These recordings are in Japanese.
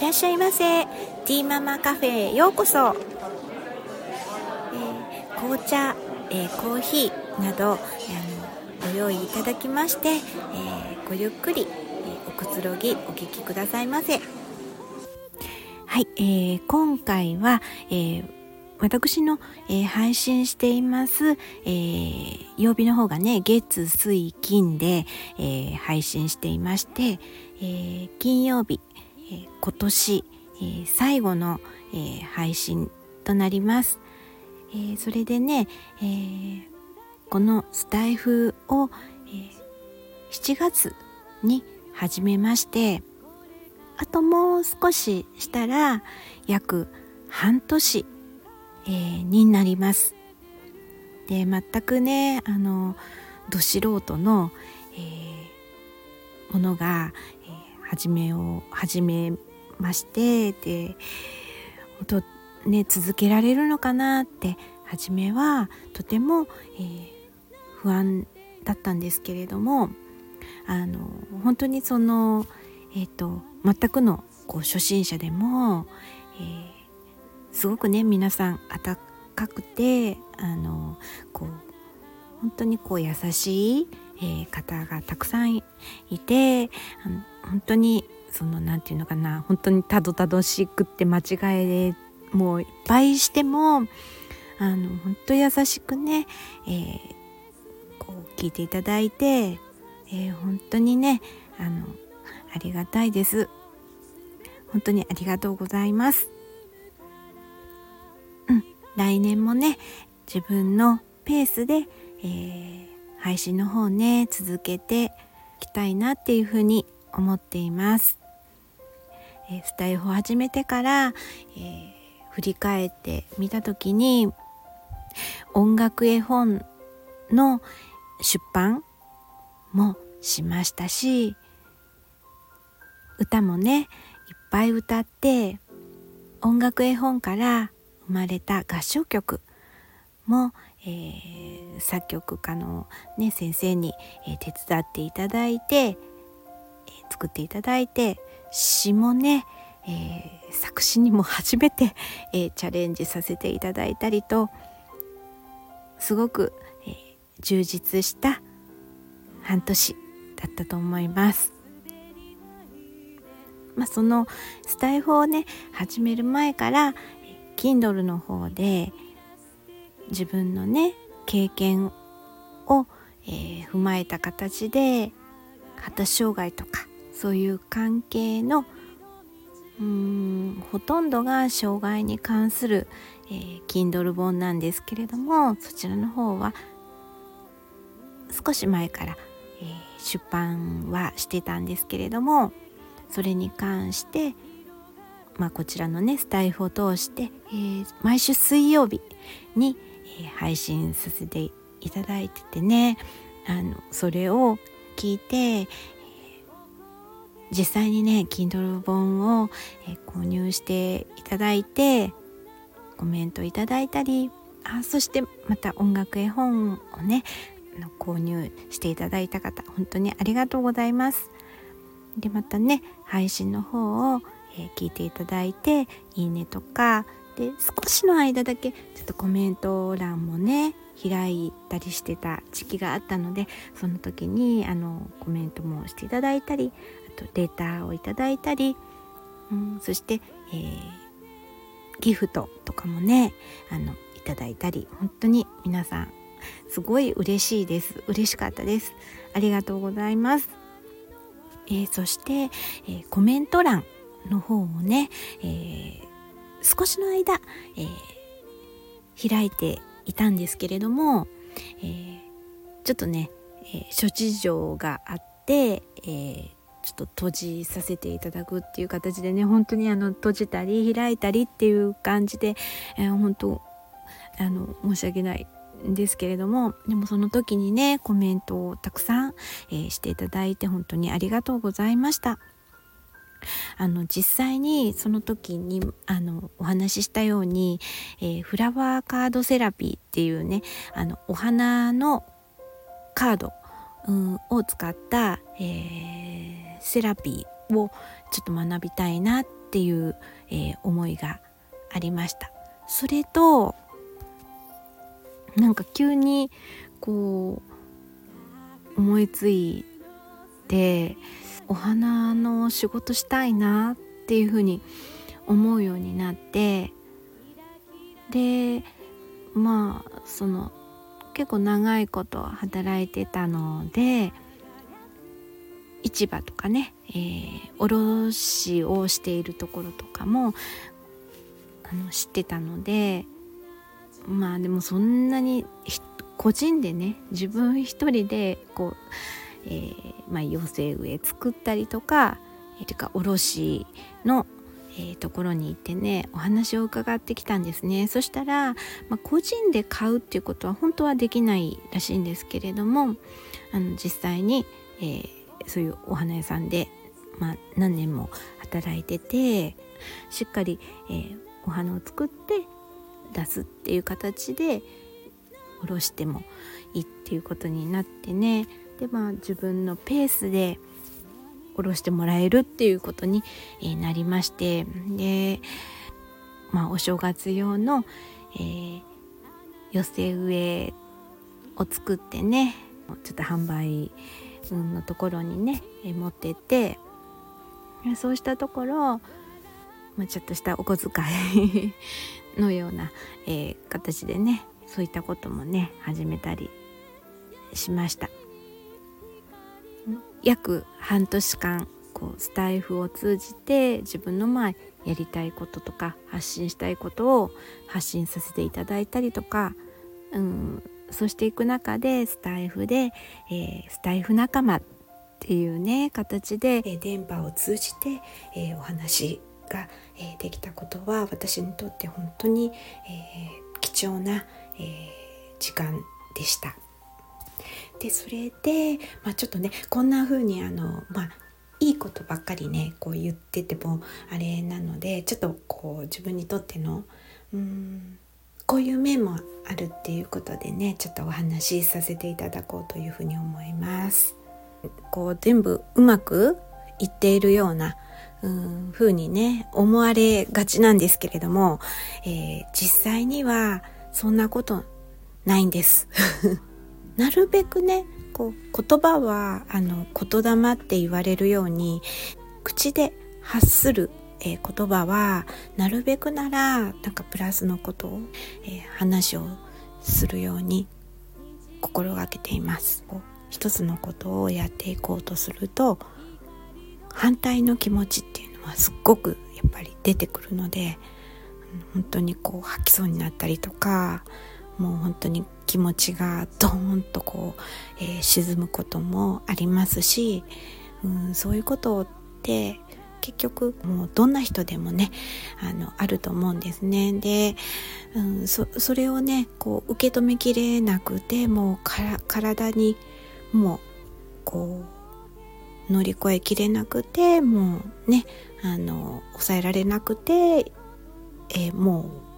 いらっしゃいませ。ティーママカフェへようこそ、えー、紅茶、えー、コーヒーなど、えー、ご用意いただきまして、えごゆっくり、えおくつろぎお聞きくださいませ。はい、えー、今回は、え私の、えー、配信しています、えー、曜日の方がね月水金で、えー、配信していまして、え金曜日、え今年、え最後の、え配信となります、えそれでね、えこのスタイフを、え7月に始めましてあともう少ししたら約半年えー、になります。で全くねあのど素人の、えー、ものが、えー、始めを始めましてでとね続けられるのかなって初めはとても、えー、不安だったんですけれどもあの本当にその、えーと、全くのこう初心者でも、えーすごくね皆さん温かくてあのこう本当にこう優しい、えー、方がたくさんいて本当にその何て言うのかな本当にたどたどしくって間違いでもういっぱいしてもあの本当優しくね、えー、こう聞いていただいて、えー、本当にねあのありがたいです。本当にありがとうございます。うん来年もね自分のペースで、えー、配信の方ね続けていきたいなっていうふうに思っています。え、スタイフを始めてから、えー、振り返ってみた時に音楽絵本の出版もしましたし歌もねいっぱい歌って音楽絵本から生まれた合唱曲も、えー、作曲家の、ね、先生に、えー、手伝っていただいて、えー、作っていただいて詩もね、え作詞にも初めて、えチャレンジさせていただいたりとすごく、え充実した半年だったと思います。まあ、そのスタイフをね始める前から、Kindle の方で自分のね経験を、えー、踏まえた形で発達障害とかそういう関係のうーんほとんどが障害に関する、えー、Kindle 本なんですけれどもそちらの方は少し前から、えー、出版はしてたんですけれどもそれに関してまあ、こちらのねスタイフを通して、えー、毎週水曜日に、えー、配信させていただいててねあのそれを聞いて、実際にね Kindle 本を、購入していただいてコメントいただいたりあそしてまた音楽絵本をね購入していただいた方本当にありがとうございます。でまたね配信の方をえ、聞いていただいていいねとかで少しの間だけちょっとコメント欄もね開いたりしてた時期があったのでその時にあのコメントもしていただいたりあとデータをいただいたり、うん、そして、えー、ギフトとかもねあのいただいたり本当に皆さんすごい嬉しいです。嬉しかったです。ありがとうございます、えー、そして、えー、コメント欄の方をね、えー、少しの間、えー、開いていたんですけれども、えー、ちょっとね、え諸事情があって、えちょっと閉じさせていただくっていう形でね本当にあの閉じたり開いたりっていう感じで、え本当あの申し訳ないんですけれどもでもその時にねコメントをたくさん、えー、していただいて本当にありがとうございました。あの実際にその時にあのお話ししたように、えー、フラワーカードセラピーっていうねあのお花のカード、うん、を使った、えー、セラピーをちょっと学びたいなっていう、えー、思いがありました。それとなんか急にこう思いついてお花の仕事したいなっていうふうに思うようになってでまあその結構長いこと働いてたので市場とかね、えー、卸をしているところとかもあの知ってたのでまあでもそんなに個人でね自分一人でこう、えー、まあ、寄せ植え作ったりとか、えー、てか卸のえー、ところに行ってねお話を伺ってきたんですね。そしたら、まあ、個人で買うっていうことは本当はできないらしいんですけれどもあの実際に、えー、そういうお花屋さんで、まあ、何年も働いててしっかり、えー、お花を作って出すっていう形でおろしてもいいっていうことになってね。でまあ自分のペースで下ろしてもらえるっていうことになりましてで、まあ、お正月用の、えー、寄せ植えを作ってねちょっと販売のところにね持ってってそうしたところ、まあ、ちょっとしたお小遣い のような、えー、形でねそういったこともね始めたりしました。約半年間こうスタイフを通じて自分のまあやりたいこととか発信したいことを発信させていただいたりとか、うん、そうしていく中でスタイフで、えー、スタイフ仲間っていうね形で、電波を通じて、えー、お話が、えできたことは私にとって本当に、え貴重な、え時間でした。でそれで、まあ、ちょっとねこんな風にあのまあいいことばっかりねこう言っててもあれなのでちょっとこう自分にとってのうんこういう面もあるっていうことでねちょっとお話しさせていただこうというふうに思います。こう全部うまくいっているようなうん風にね思われがちなんですけれども、えー、実際にはそんなことないんです。なるべくねこう言葉はあの言霊って言われるように口で発する、えー、言葉はなるべくならなんかプラスのことを、えー、話をするように心がけています。一つのことをやっていこうとすると反対の気持ちっていうのはすっごくやっぱり出てくるので本当にこう吐きそうになったりとかもう本当に気持ちがドーンとこう、えー、沈むこともありますし、うん、そういうことって結局もうどんな人でもねあのあると思うんですね。で、うん、そそれをねこう受け止めきれなくてもうから体にもうこう乗り越えきれなくてもうねあの抑えられなくて、えー、もう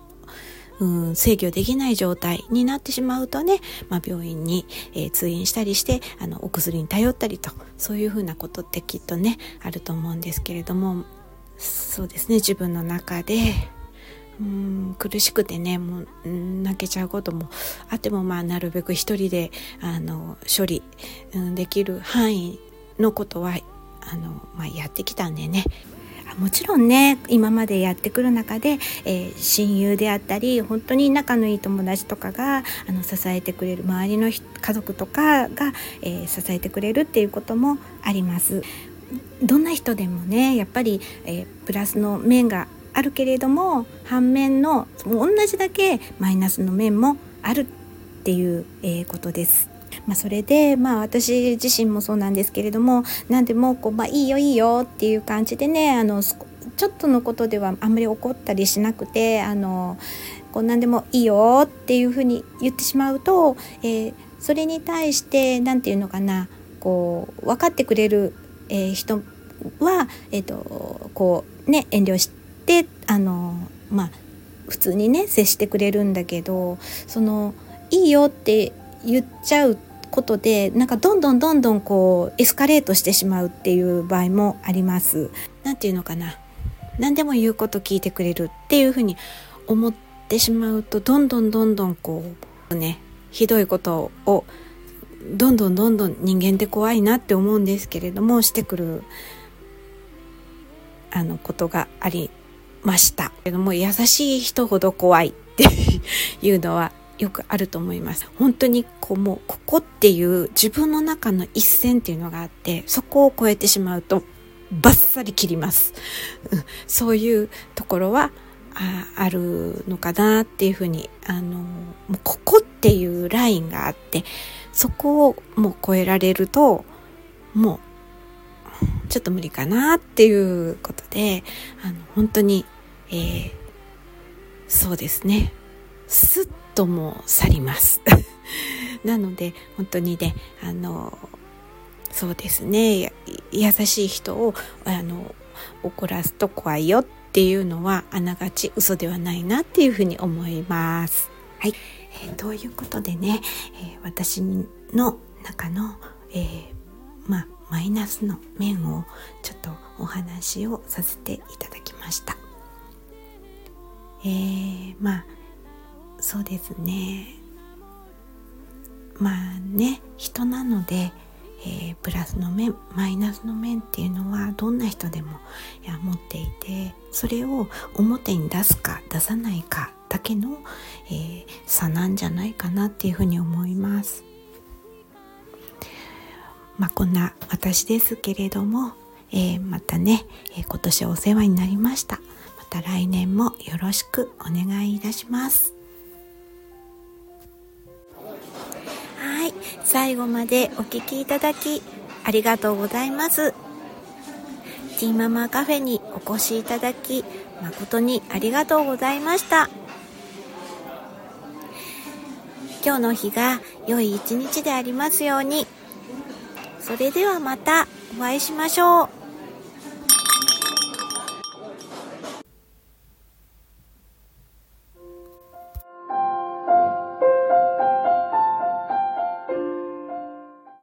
うん制御できない状態になってしまうとね、まあ、病院に、えー、通院したりしてあのお薬に頼ったりとそういうふうなことってきっとねあると思うんですけれどもそうですね自分の中でうん苦しくてねもう泣けちゃうこともあってもまあなるべく一人であの処理、うん、できる範囲のことはあの、まあ、やってきたんでね。もちろんね今までやってくる中で、えー、親友であったり本当に仲のいい友達とかがあの支えてくれる周りの家族とかが、えー、支えてくれるっていうこともあります。どんな人でもねやっぱり、えー、プラスの面があるけれども反面の同じだけマイナスの面もあるっていう、えことです。まあ、それで、まあ、私自身もそうなんですけれども何でもこう、まあ、いいよいいよっていう感じでねあのちょっとのことではあんまり怒ったりしなくてあのこう何でもいいよっていうふうに言ってしまうと、えー、それに対して何て言うのかなこう分かってくれる、えー、人は、えーとこうね、遠慮してあのまあ普通にね接してくれるんだけどそのいいよって言っちゃうことでなんかどんどんどんどんこうエスカレートしてしまうっていう場合もあります。何て言うのかな何でも言うこと聞いてくれるっていうふうに思ってしまうとどんどんどんどんこうねひどいことをどんどんどんどん人間って怖いなって思うんですけれどもしてくるあのことがありましたけども優しい人ほど怖いっていうのはよくあると思います。本当にこうもうここっていう自分の中の一線っていうのがあってそこを越えてしまうとバッサリ切ります、そういうところはああるのかなっていうふうにあのもうここっていうラインがあってそこをもう超えられるともうちょっと無理かなっていうことであの本当に、えー、そうですね。スッとも去ります なので本当にねあのそうですね優しい人をあの怒らすと怖いよっていうのはあながち嘘ではないなっていうふうに思います。はい、えー、ということでね、えー、私の中の、えー、まあ、マイナスの面をちょっとお話をさせていただきました。えー、まあそうですねまあね人なので、えー、プラスの面マイナスの面っていうのはどんな人でもいや持っていてそれを表に出すか出さないかだけの、えー、差なんじゃないかなっていうふうに思います。まあ、こんな私ですけれども、えー、またね、え今年お世話になりました。また来年もよろしくお願いいたします。最後までお聴きいただきありがとうございます。ティーママカフェにお越しいただき誠にありがとうございました。今日の日が良い一日でありますように。それではまたお会いしましょう。